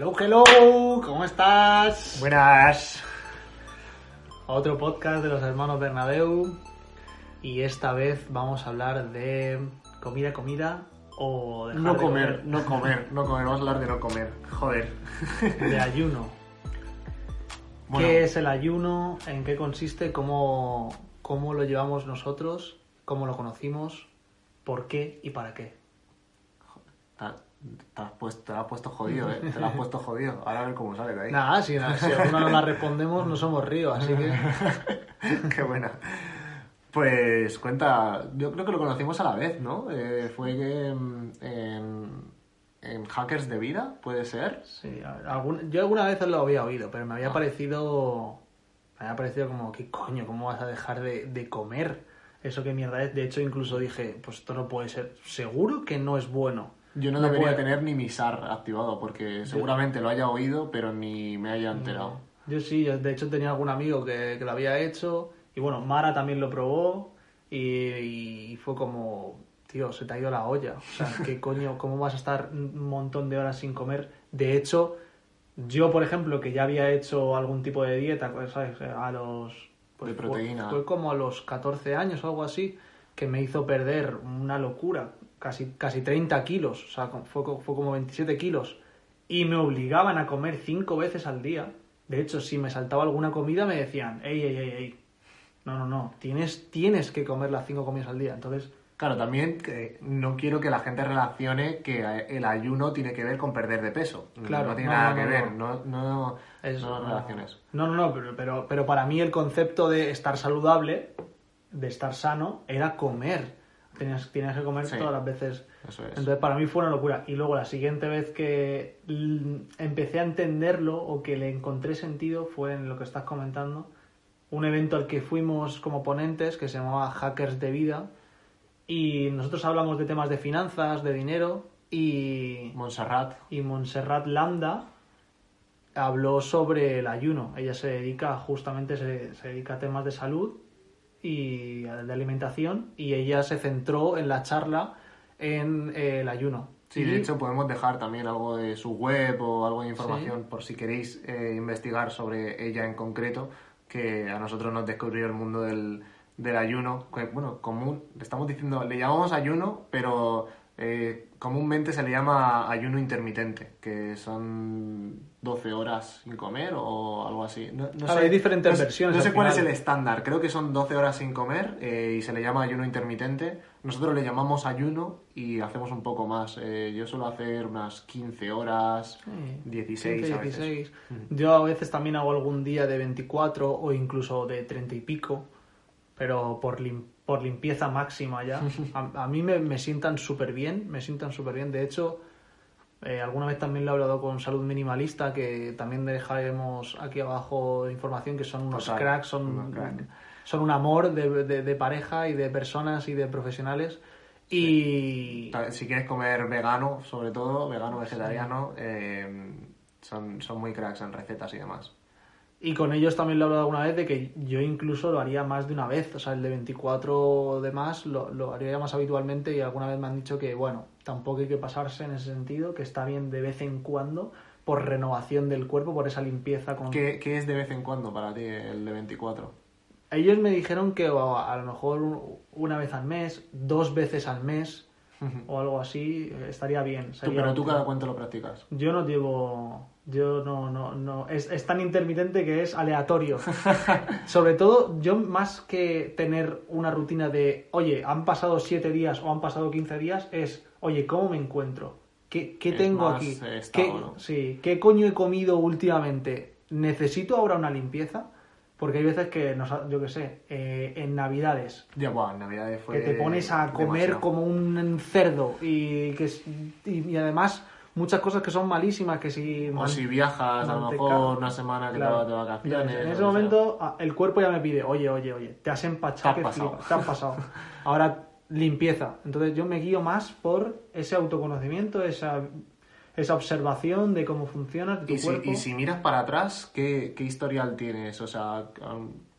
Hello, hello, ¿cómo estás? Buenas. Otro podcast de los hermanos Bernabeu. Y esta vez vamos a hablar de comida, comida o dejar No de comer, no comer, no comer. Vamos a hablar de no comer. Joder. De ayuno. Bueno, ¿Qué es el ayuno? ¿En qué consiste? ¿Cómo, ¿Cómo lo llevamos nosotros? ¿Cómo lo conocimos? ¿Por qué y para qué? te, te has puesto, te has puesto jodido, ¿eh? Te lo has puesto jodido. Ahora a ver cómo sale de ahí. Nada, si, si alguna no la respondemos, no somos ríos, así que. Qué buena. Pues cuenta, yo creo que lo conocimos a la vez, ¿no? Eh, fue que en, en Hackers de Vida, ¿puede ser? Sí, a ver, algún- yo alguna vez lo había oído, pero me había parecido. Me había parecido como, ¿qué coño? ¿Cómo vas a dejar de, de comer? Eso qué mierda es. De hecho, incluso dije, pues esto no puede ser. Seguro que no es bueno. Yo no, No debería tener ni mi SAR activado, porque seguramente lo haya oído, pero ni me haya enterado. Yo sí, yo de hecho tenía algún amigo que, que lo había hecho. Y bueno, Mara también lo probó. Y, y fue como, tío, se te ha ido la olla. O sea, ¿qué coño? ¿Cómo vas a estar un montón de horas sin comer? De hecho, yo, por ejemplo, que ya había hecho algún tipo de dieta, pues, ¿sabes? A los. De fue- proteína. Fue, como a los 14 años o algo así, que me hizo perder una locura. Casi, casi 30 kilos. O sea, fue, fue como 27 kilos. Y me obligaban a comer cinco veces al día. De hecho, si me saltaba alguna comida, me decían, ey, ey, ey, ey. No, no, no. Tienes, tienes que comer las cinco comidas al día. Entonces, Claro, también que no quiero que la gente relacione que el ayuno tiene que ver con perder de peso. Claro, no tiene no, nada no, que no, ver, no, no, Es- no relaciones. No, no, no, pero, pero, pero para mí el concepto de estar saludable, de estar sano, era comer. Tenías, tenías que comer Sí. todas las veces. Eso es. Entonces para mí fue una locura. Y luego la siguiente vez que empecé a entenderlo o que le encontré sentido fue en lo que estás comentando. Un evento al que fuimos como ponentes que se llamaba Hackers de Vida. Y nosotros hablamos de temas de finanzas, de dinero. Y, Montserrat, y Montserrat Landa habló sobre el ayuno. Ella se dedica, justamente se, se dedica a temas de salud y de alimentación y ella se centró en la charla en eh, el ayuno. Sí, Y- de hecho podemos dejar también algo de su web o algo de información por si queréis eh, investigar sobre ella en concreto, que a nosotros nos descubrió el mundo del, del ayuno. que, bueno, común, le estamos diciendo, le llamamos ayuno, pero eh, comúnmente se le llama ayuno intermitente, que son 12 horas sin comer o algo así. No, sé, hay diferentes no versiones No sé cuál es el estándar, creo que son 12 horas sin comer eh, y se le llama ayuno intermitente. Nosotros le llamamos ayuno y hacemos un poco más. Eh, yo suelo hacer unas 15 horas, Sí, 16 15, a veces. 16. Yo a veces también hago algún día de 24 o incluso de 30 y pico, pero por, lim- por limpieza máxima ya. A, a mí me, me sientan súper bien, me sientan súper bien. De hecho, eh, alguna vez también lo he hablado con Salud Minimalista, que también dejaremos aquí abajo información, que son unos Total, cracks, son, unos crack. son un amor de, de- de pareja y de personas y de profesionales. Y... Si quieres comer vegano, sobre todo, vegano, vegetariano, eh, son, son muy cracks en recetas y demás. Y con ellos también lo he hablado alguna vez de que yo incluso lo haría más de una vez. O sea, el de 24 de más lo, lo haría más habitualmente y alguna vez me han dicho que, bueno, tampoco hay que pasarse en ese sentido, que está bien de vez en cuando por renovación del cuerpo, por esa limpieza. Con... ¿Qué, qué es de vez en cuando para ti el de 24? Ellos me dijeron que a, a lo mejor un- una vez al mes, dos veces al mes o algo así, eh, estaría bien. Tú, sería pero tú cada cuánto lo practicas. Yo no llevo. Yo no, no, no. Es, es tan intermitente que es aleatorio. Sobre todo, yo más que tener una rutina de, oye, han pasado 7 días o han pasado 15 días, es, oye, ¿cómo me encuentro? ¿Qué, qué tengo aquí? eh, estado, ¿Qué, ¿no? Sí, ¿qué coño he comido últimamente? ¿Necesito ahora una limpieza? Porque hay veces que, nos, yo qué sé, eh, en Navidades, Ya, bueno, en Navidades fue que te pones a comer demasiado. como un cerdo y que y, y además muchas cosas que son malísimas que si O man- si viajas, a lo mejor una semana que Claro. te vas de vacaciones. En ese momento ah, el cuerpo ya me pide oye oye oye te has empachado Te has que pasado. flipas, te has pasado ahora limpieza entonces yo me guío más por ese autoconocimiento esa esa observación de cómo funciona tu. Y si, y si miras para atrás, ¿qué, qué historial tienes? O sea,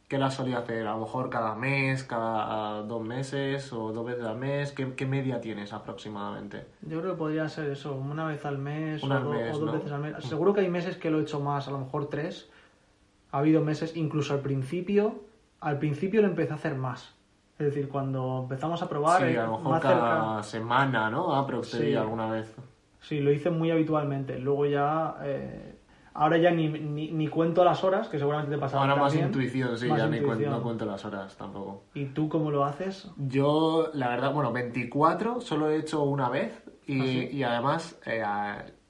¿Qué la solido hacer? A lo mejor cada mes, cada dos meses o dos veces al mes. ¿Qué, qué media tienes aproximadamente? Yo creo que podría ser eso, una vez al mes, Una o, al do- mes, o dos ¿no? veces al mes. Seguro que hay meses que lo he hecho más, a lo mejor tres. Ha habido meses, incluso al principio, al principio lo empecé a hacer más. Es decir, cuando empezamos a probar, sí, eh, a lo mejor cada cerca, semana, ¿no? Ah, pero Sí. alguna vez. Sí, lo hice muy habitualmente. Luego ya, eh, ahora ya ni, ni, ni cuento las horas, que seguramente te pasaba Ahora más intuición, sí, Más ya ni cuen- intuición. no cuento las horas tampoco. ¿Y tú cómo lo haces? Yo, la verdad, bueno, 24 solo he hecho una vez y, ¿Ah, sí? y además eh,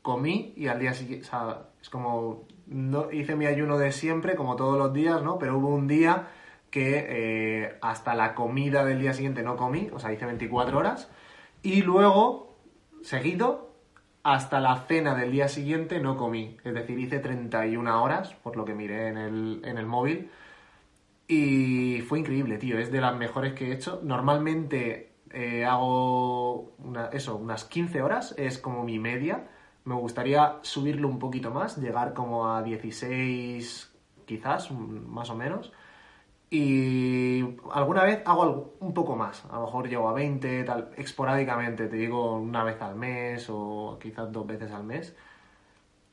comí y al día siguiente, o sea, es como, no hice mi ayuno de siempre, como todos los días, ¿no? Pero hubo un día que eh, hasta la comida del día siguiente no comí, o sea, hice 24 horas y luego, seguido, hasta la cena del día siguiente no comí, es decir, hice 31 horas, por lo que miré en el, en el móvil. Y fue increíble, tío. Es de las mejores que he hecho. Normalmente eh, hago eso, unas 15 horas, es como mi media. Me gustaría subirlo un poquito más, llegar como a 16 quizás, más o menos. Y alguna vez hago algo, un poco más. A lo mejor llego a 20, tal, esporádicamente, te digo una vez al mes o quizás dos veces al mes.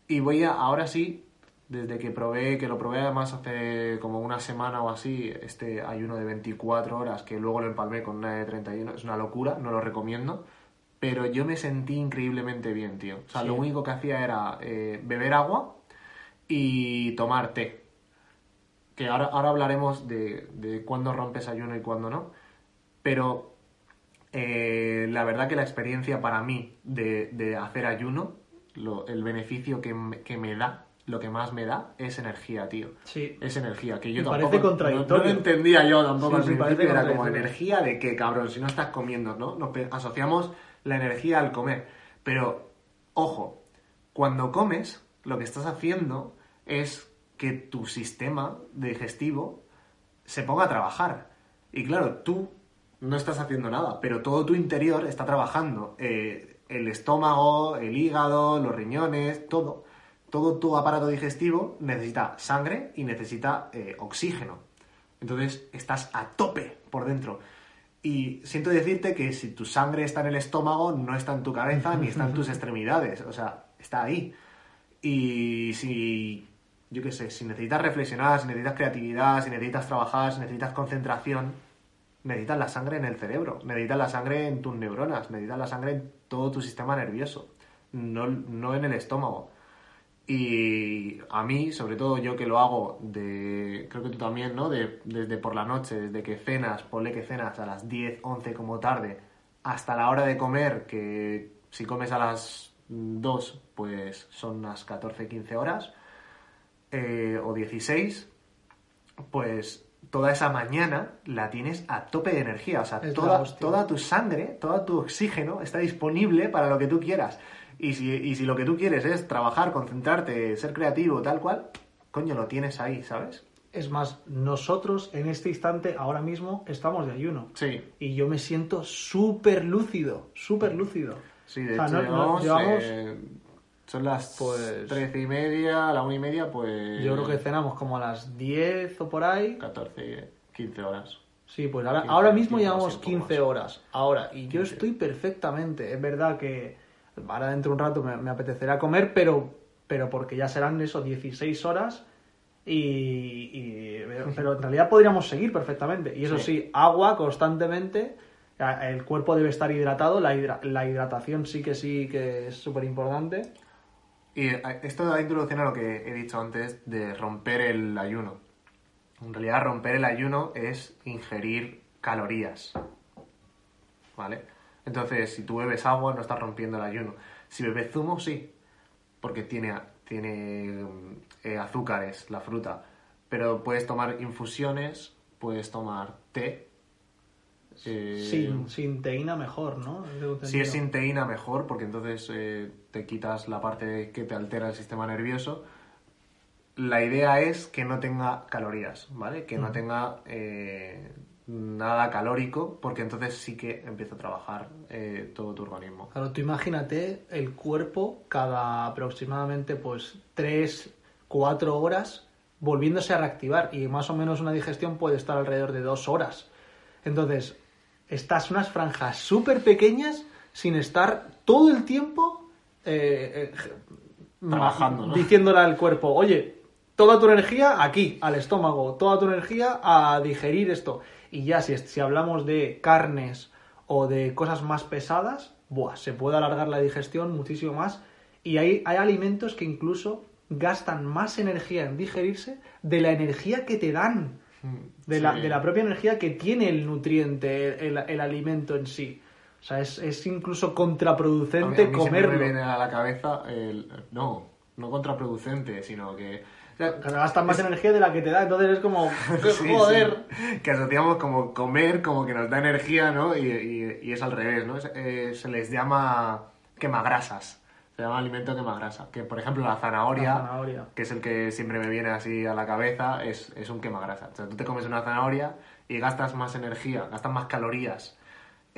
Y voy a, ahora sí, desde que probé, que lo probé además hace como una semana o así, este ayuno de 24 horas, que luego lo empalmé con una de 31, es una locura, no lo recomiendo. Pero yo me sentí increíblemente bien, tío. O sea, Sí. lo único que hacía era eh, beber agua y tomar té. Que ahora, ahora hablaremos de, de cuándo rompes ayuno y cuándo no. Pero eh, la verdad que la experiencia para mí de, de hacer ayuno, lo- el beneficio que me, que me da, lo que más me da, es energía, tío. Sí. Es energía, que yo Y tampoco... parece contradictorio. No, lo entendía yo tampoco Sí, al principio, era como energía de qué, cabrón, si no estás comiendo, ¿no? Nos asociamos la energía al comer. Pero, ojo, cuando comes, lo que estás haciendo es que tu sistema digestivo se ponga a trabajar. Y claro, tú no estás haciendo nada, pero todo tu interior está trabajando. Eh, el estómago, el hígado, los riñones, todo. Todo tu aparato digestivo necesita sangre y necesita eh, oxígeno. Entonces estás a tope por dentro. Y siento decirte que si tu sangre está en el estómago, no está en tu cabeza ni está en tus extremidades. O sea, está ahí. Y si, yo qué sé, si necesitas reflexionar, si necesitas creatividad, si necesitas trabajar, si necesitas concentración, necesitas la sangre en el cerebro, necesitas la sangre en tus neuronas, necesitas la sangre en todo tu sistema nervioso, no, no en el estómago. Y a mí, sobre todo yo que lo hago de, creo que tú también, ¿no? De, desde por la noche, desde que cenas, ponle que cenas a las 10, 11 como tarde, hasta la hora de comer, que si comes a las 2, pues son unas 14, 15 horas, eh, o 16, pues toda esa mañana la tienes a tope de energía. O sea, toda, toda tu sangre, todo tu oxígeno está disponible para lo que tú quieras. Y si, y si lo que tú quieres es trabajar, concentrarte, ser creativo, tal cual, coño, lo tienes ahí, ¿sabes? Es más, nosotros en este instante, ahora mismo, estamos de ayuno. Sí, Y yo me siento súper lúcido, súper lúcido. sí, de O sea, hecho, no- no- llevamos, llevamos- eh, son las Pues- trece y media, a la una y media, pues... Yo creo que cenamos como a las 10 o por ahí. 14, 15 horas. Sí, pues ahora, 15, ahora mismo 15, llevamos sí, un poco 15 más. horas. Ahora, y yo 15. estoy perfectamente. Es verdad que ahora dentro de un rato me, me apetecerá comer, pero, pero porque ya serán eso, 16 horas. Y, y- pero en realidad podríamos seguir perfectamente. Y eso Sí. sí, agua constantemente. El cuerpo debe estar hidratado. La, hidra- la hidratación sí que sí que es súper importante. Y esto da introducción a lo que he dicho antes de romper el ayuno. En realidad, romper el ayuno es ingerir calorías. ¿Vale? Entonces, si tú bebes agua, no estás rompiendo el ayuno. Si bebes zumo, sí. Porque tiene, tiene eh, azúcares, la fruta. Pero puedes tomar infusiones, puedes tomar té. eh, Sin, sin teína mejor, ¿no? Si es sin teína, mejor, porque entonces eh, te quitas la parte que te altera el sistema nervioso. La idea es que no tenga calorías, ¿vale? Que no Mm. tenga eh, nada calórico, porque entonces sí que empieza a trabajar eh, todo tu organismo. Claro, tú imagínate el cuerpo cada aproximadamente pues 3, 4 horas volviéndose a reactivar y más o menos una digestión puede estar alrededor de dos horas. Entonces, estás unas franjas súper pequeñas sin estar todo el tiempo eh, eh, Trabajando, ¿no? diciéndole al cuerpo, oye, toda tu energía aquí, al estómago, toda tu energía a digerir esto. Y ya si, si hablamos de carnes o de cosas más pesadas, buah, se puede alargar la digestión muchísimo más. Y hay, hay alimentos que incluso gastan más energía en digerirse de la energía que te dan. De, la, de la propia energía que tiene el nutriente, el, el alimento en sí. O sea, es, es incluso A mí- contraproducente a mí siempre comerlo. me viene a la cabeza el... No, no contraproducente, sino que... o sea, Que gastan más energía de la que te da, entonces es como, Sí, joder. sí. Que asociamos como comer, como que nos da energía, ¿no? Y, y- y es al revés, ¿no? Es- eh, se les llama quemagrasas. Se llama alimento quemagrasa. Que, por ejemplo, la zanahoria, La zanahoria. que es el que siempre me viene así a la cabeza, es, es un quemagrasa. O sea, tú te comes una zanahoria y gastas más energía, gastas más calorías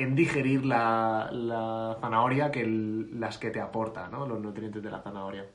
en digerir la, la zanahoria que el- las que te aporta, ¿no? Los nutrientes de la zanahoria.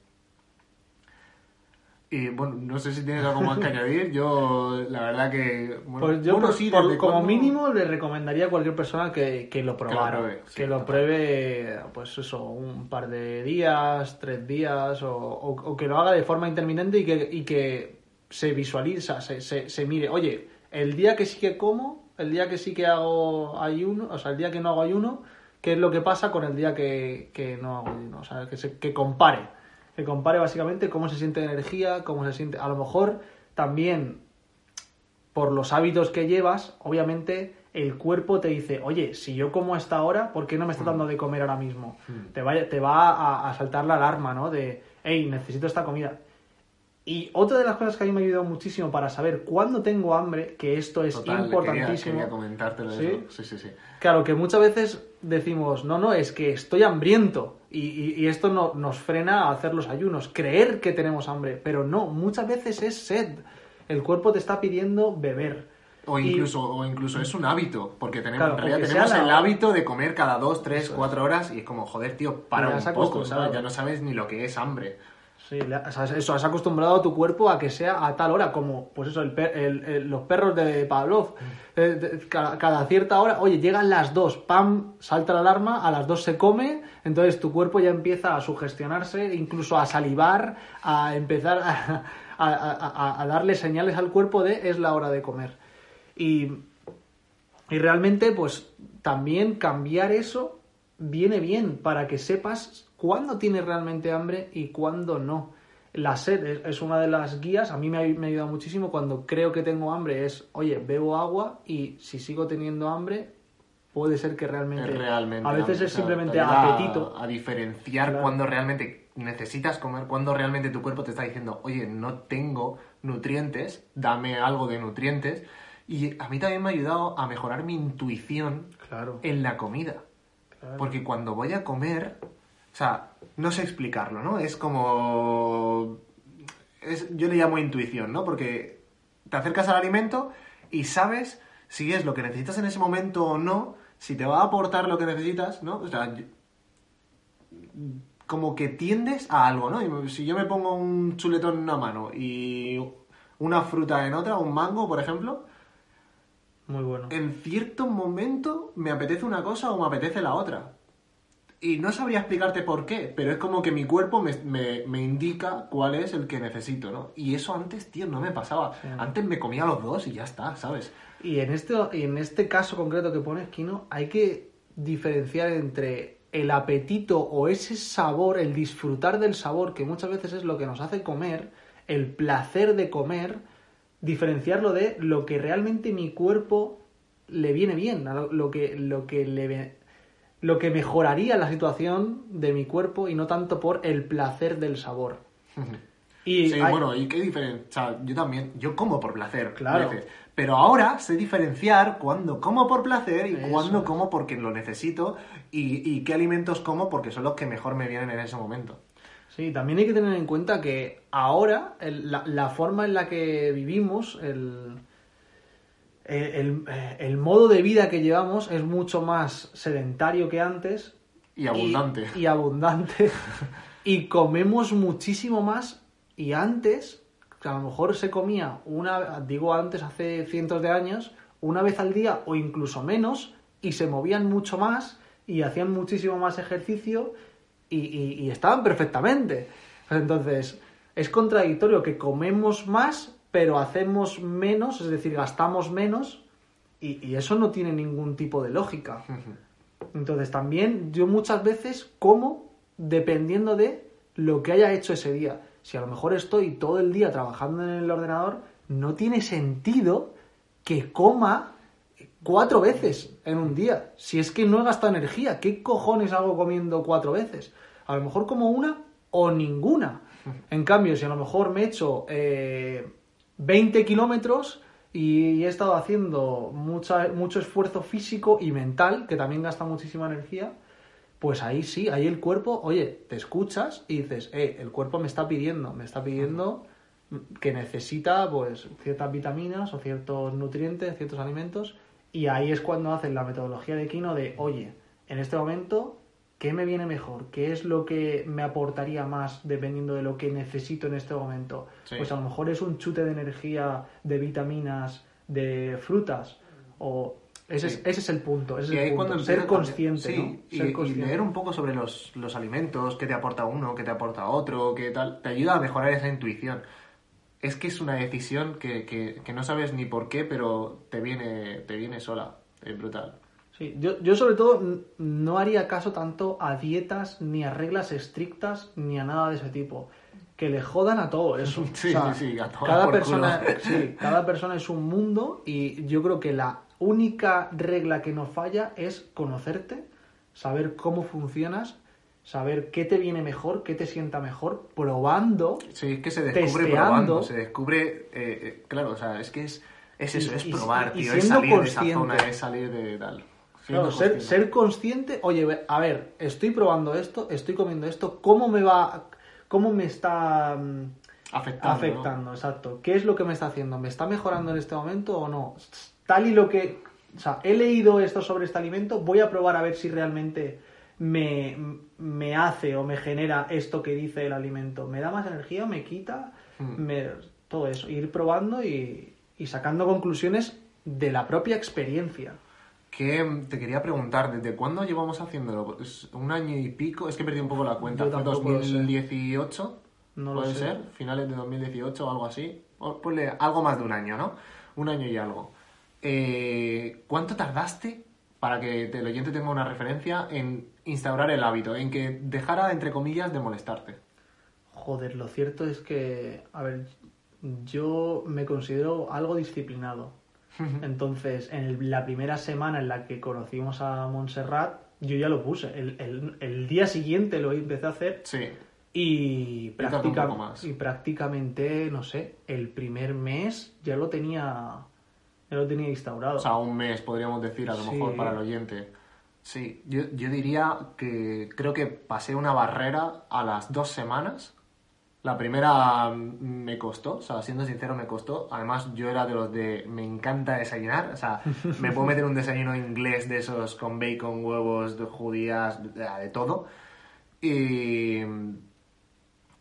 Y bueno, no sé si tienes algo más que añadir. Yo, la verdad que. Bueno, Pues yo, bueno, sí, por- como cuando- mínimo, le recomendaría a cualquier persona que, que lo probara. pruebe, sí, que lo pruebe, pues eso, un par de días, tres días, o, o- o que lo haga de forma intermitente y que, y que se visualiza, se, se, se mire, oye, el día que sí que como, el día que sí que hago ayuno, o sea, el día que no hago ayuno, ¿qué es lo que pasa con el día que, que no hago ayuno? O sea, que, se, que compare. Que compare básicamente cómo se siente energía, cómo se siente. A lo mejor también por los hábitos que llevas, obviamente el cuerpo te dice, oye, si yo como a esta hora, ¿por qué no me está dando de comer ahora mismo? Mm. Te, va, te va a, a saltar la alarma, ¿no? De, hey, necesito esta comida. Y otra de las cosas que a mí me ha ayudado muchísimo para saber cuándo tengo hambre, que esto es Total, importantísimo. Quería, quería comentártelo ¿Sí? eso. Sí, sí, sí. Claro, que muchas veces decimos, no, no, es que estoy hambriento y, y- y esto no, nos frena a hacer los ayunos, creer que tenemos hambre, pero no, muchas veces es sed. El cuerpo te está pidiendo beber. O Y- incluso, o incluso es un hábito, porque tenemos, Claro, en realidad tenemos el hábito de comer cada dos, tres, cuatro horas y es como, joder, tío, para un poco. ¿sabes? Ya no sabes ni lo que es hambre. Sí, le- o sea, eso, has acostumbrado a tu cuerpo a que sea a tal hora, como pues eso, el per- el- el- los perros de Pavlov. Eh, de- cada, cada cierta hora, oye, llegan las dos, pam, salta la alarma, a las dos se come, entonces tu cuerpo ya empieza a sugestionarse, incluso a salivar, a empezar a, a- a- a- a darle señales al cuerpo de es la hora de comer. Y, y realmente, pues también cambiar eso viene bien para que sepas cuándo tienes realmente hambre y cuándo no. La sed es, una de las guías, a mí me ha, me ha ayudado muchísimo cuando creo que tengo hambre, es, oye, bebo agua y si sigo teniendo hambre, puede ser que realmente... Realmente a veces hambre, es simplemente a- apetito. A, diferenciar Claro. cuando realmente necesitas comer, cuando realmente tu cuerpo te está diciendo, oye, no tengo nutrientes, dame algo de nutrientes. Y a mí también me ha ayudado a mejorar mi intuición Claro, en la comida. claro. Porque cuando voy a comer, o sea, no sé explicarlo, ¿no? Es como... Es, yo le llamo intuición, ¿no? Porque te acercas al alimento y sabes si es lo que necesitas en ese momento o no, si te va a aportar lo que necesitas, ¿no? O sea, como que tiendes a algo, ¿no? Si yo me pongo un chuletón en una mano y una fruta en otra, un mango, por ejemplo, Muy bueno. en cierto momento me apetece una cosa o me apetece la otra. Y no sabría explicarte por qué, pero es como que mi cuerpo me, me- me indica cuál es el que necesito, ¿no? Y eso antes, tío, no me pasaba. Sí. Antes me comía los dos y ya está, ¿sabes? Y en este, y en este caso concreto que pones, Kino, hay que diferenciar entre el apetito o ese sabor, el disfrutar del sabor, que muchas veces es lo que nos hace comer, el placer de comer, diferenciarlo de lo que realmente mi cuerpo le viene bien, lo, que, lo que le lo que mejoraría la situación de mi cuerpo y no tanto por el placer del sabor. Y sí, hay- bueno, y qué diferencia. O sea, yo también, yo como por placer, Claro. veces. Pero ahora sé diferenciar cuándo como por placer y Eso es. como porque lo necesito y, y qué alimentos como porque son los que mejor me vienen en ese momento. Sí, también hay que tener en cuenta que ahora el- la, la forma en la que vivimos, el, el, el- eh, el modo de vida que llevamos es mucho más sedentario que antes. Y abundante. Y, y abundante. y comemos muchísimo más. Y antes, que a lo mejor se comía una, digo antes, hace cientos de años, una vez al día o incluso menos, y se movían mucho más y hacían muchísimo más ejercicio y, y estaban perfectamente. Entonces, es contradictorio que comemos más, pero hacemos menos, es decir, gastamos menos, y, eso no tiene ningún tipo de lógica. Entonces, también yo muchas veces como dependiendo de lo que haya hecho ese día. Si a lo mejor estoy todo el día trabajando en el ordenador, no tiene sentido que coma cuatro veces en un día. Si es que no he gastado energía, ¿qué cojones hago comiendo cuatro veces? A lo mejor como una o ninguna. En cambio, si a lo mejor me he hecho 20 eh, kilómetros y he estado haciendo mucha, mucho esfuerzo físico y mental, que también gasta muchísima energía, pues ahí sí, ahí el cuerpo, oye, te escuchas y dices, eh, el cuerpo me está pidiendo, me está pidiendo que necesita pues ciertas vitaminas o ciertos nutrientes, ciertos alimentos, y ahí es cuando hacen la metodología de Kino de, oye, en este momento ¿Qué me viene mejor? ¿Qué es lo que me aportaría más dependiendo de lo que necesito en este momento? Pues a lo mejor es un chute de energía, de vitaminas, de frutas. O ese, es, ese es el punto. Ese es el Ser consciente. ¿no? y, leer un poco sobre los, los, alimentos, qué te aporta uno, qué te aporta otro, qué tal. Te ayuda a mejorar esa intuición. Es que es una decisión que, que, que no sabes ni por qué, pero te viene, te viene sola. Es brutal. Sí, yo, yo sobre todo no haría caso tanto a dietas ni a reglas estrictas ni a nada de ese tipo. Que le jodan a todo eso. Sí, sí, sí, a todo cada persona, sí, cada persona es un mundo y yo creo que la única regla que no falla es conocerte, saber cómo funcionas, saber qué te viene mejor, qué te sienta mejor, probando. Sí, es que se descubre probando, se descubre, eh, eh, claro, o sea, es que es, es eso, es probar, tío, es salir de esa zona, es salir de tal ser, ser, consciente, oye, a ver, estoy probando esto, estoy comiendo esto, ¿cómo me va, cómo me está mm, afectando? Exacto. ¿Qué es lo que me está haciendo? ¿Me está mejorando en este momento o no? Tal y lo que, o sea, he leído esto sobre este alimento, voy a probar a ver si realmente me, me hace o me genera esto que dice el alimento. ¿Me da más energía? ¿Me quita? Hmm. Me, todo eso. Ir probando y, y sacando conclusiones de la propia experiencia que te quería preguntar, ¿desde cuándo llevamos haciéndolo? ¿Un año y pico? Es que perdí un poco la cuenta. ¿Fue 2018? No ¿Puede ser? ¿Finales de 2018 o algo así? Ponle algo más de un año, ¿no? Un año y algo. Eh, ¿Cuánto tardaste, para que el oyente tenga una referencia, en instaurar el hábito, en que dejara, entre comillas, de molestarte? Joder, lo cierto es que, a ver, yo me considero algo disciplinado entonces, en la primera semana en la que conocimos a Montserrat, yo ya lo puse. El, día siguiente lo empecé a hacer. Sí. Y, y prácticamente, no sé, el primer mes ya lo tenía ya lo tenía instaurado. O sea, un mes podríamos decir, a lo mejor, para el oyente. Sí, yo, yo diría que creo que pasé una barrera a las dos semanas la primera me costó, o sea, siendo sincero, me costó. Además, yo era de los de me encanta desayunar, o sea, me puedo meter un desayuno inglés de esos con bacon, huevos, de judías, de, todo. Y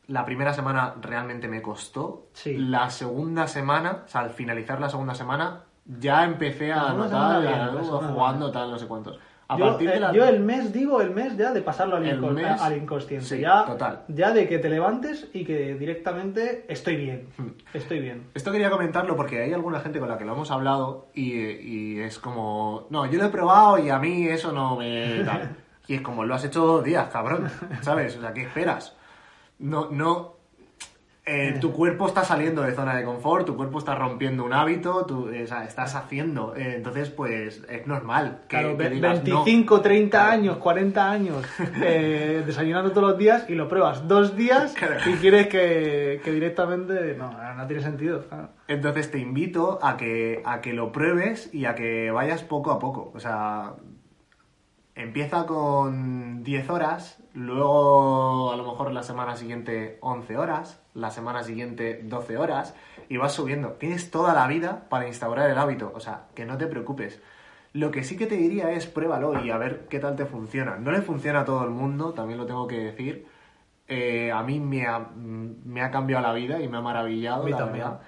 la primera semana realmente me costó. Sí. La segunda semana, o sea, al finalizar la segunda semana, ya empecé a notar, jugando tal, no sé cuántos yo, eh, yo, el mes digo el mes ya de pasarlo al, inconsciente. ya, total. ya de que te levantes y que directamente estoy bien. Estoy bien. Esto quería comentarlo porque hay alguna gente con la que lo hemos hablado y, es como, no, yo lo he probado y a mí eso no me... y es como, lo has hecho dos días, cabrón. ¿Sabes? O sea, ¿qué esperas? No, no, eh, tu cuerpo está saliendo de zona de confort, tu cuerpo está rompiendo un hábito, tú eh, estás haciendo. Eh, entonces, pues es normal. Que, claro, 25, 30 años, 40 años desayunando todos los días y lo pruebas dos días y quieres que, directamente. No, no tiene sentido. Entonces te invito a que, a que lo pruebes y a que vayas poco a poco. O sea, empieza con 10 horas, luego a lo mejor la semana siguiente 11 horas la semana siguiente 12 horas y vas subiendo. Tienes toda la vida para instaurar el hábito, o sea, que no te preocupes. Lo que sí que te diría es pruébalo y a ver qué tal te funciona. No le funciona a todo el mundo, también lo tengo que decir, eh, a mí me ha, me ha cambiado la vida y me ha maravillado. A mí la también. verdad.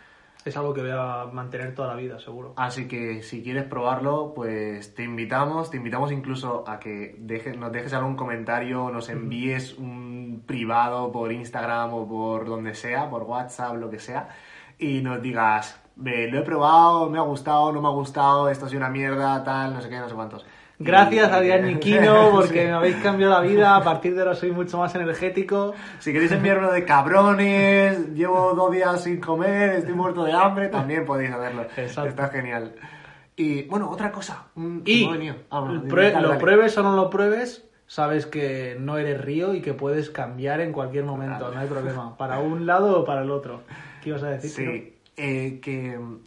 Es algo que voy a mantener toda la vida, seguro. Así que si quieres probarlo, pues te invitamos, te invitamos incluso a que dejes, nos dejes algún comentario, nos envíes un privado por Instagram o por donde sea, por WhatsApp, lo que sea, y nos digas, "Ve, lo he probado, me ha gustado, no me ha gustado, esto ha sido una mierda, tal, no sé qué, no sé cuántos. Gracias a Adrián Niquino porque Sí. me habéis cambiado la vida. A partir de ahora soy mucho más energético. Si queréis enviarme de cabrones, llevo dos días sin comer, estoy muerto de hambre, también podéis hacerlo. Exacto. Está genial. Y bueno, otra cosa. mm, Y. Ah, bueno, prue- lo dale. pruebes o no lo pruebes, sabes que no eres río y que puedes cambiar en cualquier momento, no hay problema. Para un lado o para el otro. ¿Qué ibas a decir? Sí, eh, que mm,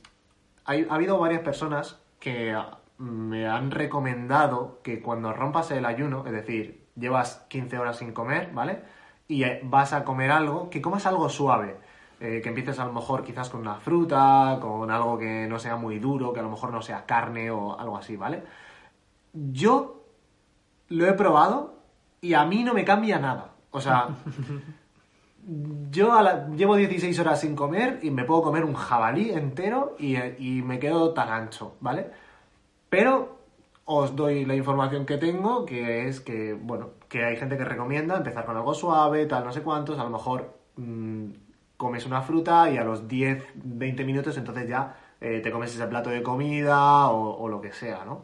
hay- ha habido varias personas que me han recomendado que cuando rompas el ayuno, es decir, llevas 15 horas sin comer, ¿vale? Y eh, vas a comer algo, que comas algo suave. Eh, que empieces a lo mejor quizás con una fruta, con algo que no sea muy duro, que a lo mejor no sea carne o algo así, ¿vale? Yo lo he probado y a mí no me cambia nada. O sea, yo a la- llevo 16 horas sin comer y me puedo comer un jabalí entero y, y me quedo tan ancho, ¿vale? Pero os doy la información que tengo, que es que, bueno, que hay gente que recomienda empezar con algo suave, tal, no sé cuántos, a lo mejor mm, comes una fruta y a los 10, 20 minutos entonces ya eh, te comes ese plato de comida o, o lo que sea, ¿no?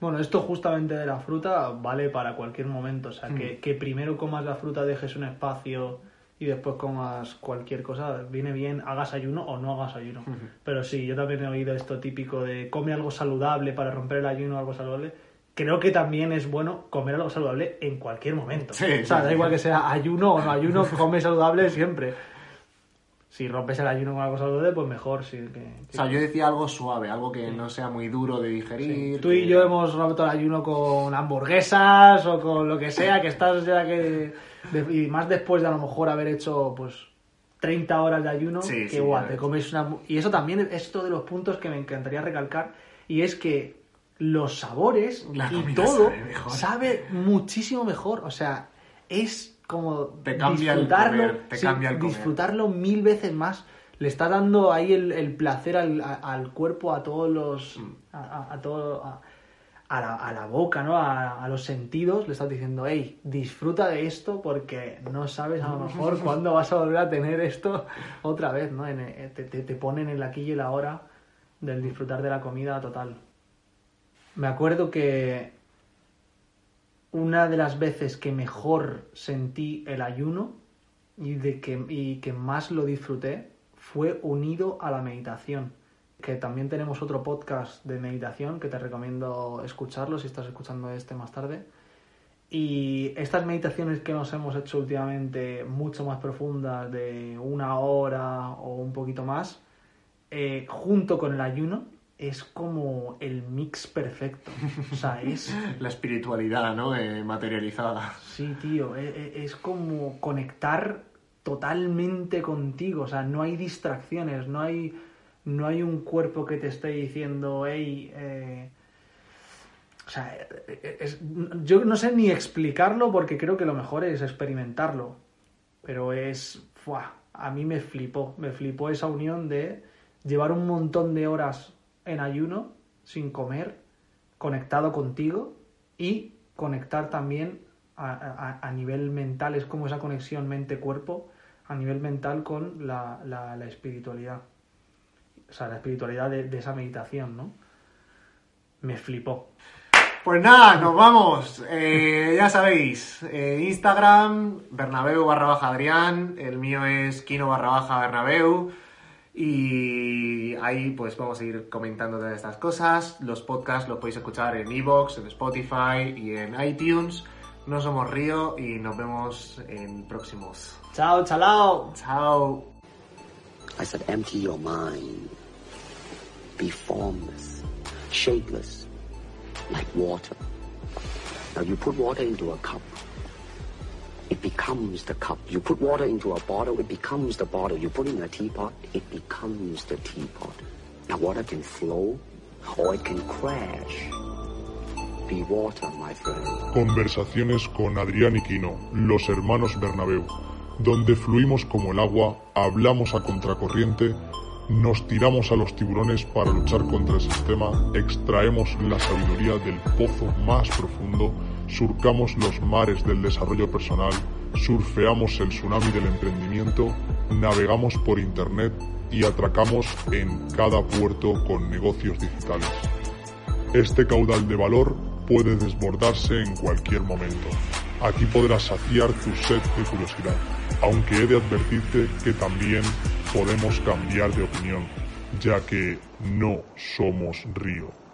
Bueno, esto justamente de la fruta vale para cualquier momento. O sea, Mm. que, que primero comas la fruta, dejes un espacio y después comas cualquier cosa. Viene bien, hagas ayuno o no hagas ayuno. Pero sí, yo también he oído esto típico de come algo saludable para romper el ayuno o algo saludable. Creo que también es bueno comer algo saludable en cualquier momento. Sí, o sea, sí, da sí. igual que sea ayuno o no ayuno, come saludable siempre. Si rompes el ayuno con algo saludable, pues mejor. Sí, que, que- O sea, yo decía algo suave, algo que no sea muy duro de digerir. Sí, Tú y que- yo hemos roto el ayuno con hamburguesas o con lo que sea, que estás ya que... y más después de a lo mejor haber hecho, pues, 30 horas de ayuno, Sí, que sí, igual, te comes una... Y eso también es otro de los puntos que me encantaría recalcar, y es que los sabores La y todo sabe sabe muchísimo mejor. O sea, es como Te cambia el disfrutarlo, comer, te sí, cambia el comer. disfrutarlo mil veces más. Le está dando ahí el, el placer al, a- al cuerpo, a todos los. Mm. a, todo. A, a la, a la boca, ¿no? A, los sentidos, le estás diciendo, hey, disfruta de esto porque no sabes a lo mejor cuándo vas a volver a tener esto otra vez, ¿no? En- eh, te, te, te ponen el aquí y el ahora del disfrutar de la comida total. Me acuerdo que una de las veces que mejor sentí el ayuno y, de que, y que más lo disfruté fue unido a la meditación. Que también tenemos otro podcast de meditación que te recomiendo escucharlo si estás escuchando este más tarde. Y estas meditaciones que nos hemos hecho últimamente, mucho más profundas, de una hora o un poquito más, eh, junto con el ayuno, es como el mix perfecto. O sea, es La espiritualidad, ¿no? Eh, materializada. Sí, tío, e- e- es como conectar totalmente contigo, o sea, no hay distracciones, no hay, no hay un cuerpo que te esté diciendo, hey, eh", o sea, e- es- yo no sé ni explicarlo porque creo que lo mejor es experimentarlo, pero es, ¡fua! a mí me flipó, me flipó esa unión de llevar un montón de horas en ayuno, sin comer, conectado contigo y conectar también a, nivel mental, es como esa conexión mente-cuerpo a nivel mental con la, la- espiritualidad. O sea, la espiritualidad de, de esa meditación, ¿no? Me flipó. Pues nada, nos vamos. Eh, ya sabéis, eh, Instagram, Bernabeu barra baja Adrián, el mío es Kino barra baja Bernabeu. Y ahí pues vamos a ir comentando todas estas cosas. Los podcasts los podéis escuchar en Evox, en Spotify y en iTunes. No somos Río y nos vemos en próximos. Chao, chalao. Chao. I said, empty your mind. Be formless, shapeless, like water. Now you put water into a cup. It becomes the cup. You put water into a bottle, it becomes the bottle. You put it in a teapot, it becomes the teapot. Now water can flow or it can crash. be water, my friend. Conversaciones con Adrián y Quino, los hermanos Bernabeu, donde fluimos como el agua, hablamos a contracorriente, nos tiramos a los tiburones para luchar contra el sistema, extraemos la sabiduría del pozo más profundo, surcamos los mares del desarrollo personal, surfeamos el tsunami del emprendimiento, navegamos por Internet y atracamos en cada puerto con negocios digitales. Este caudal de valor puede desbordarse en cualquier momento. Aquí podrás saciar tu sed de curiosidad, aunque he de advertirte que también podemos cambiar de opinión, ya que no somos río.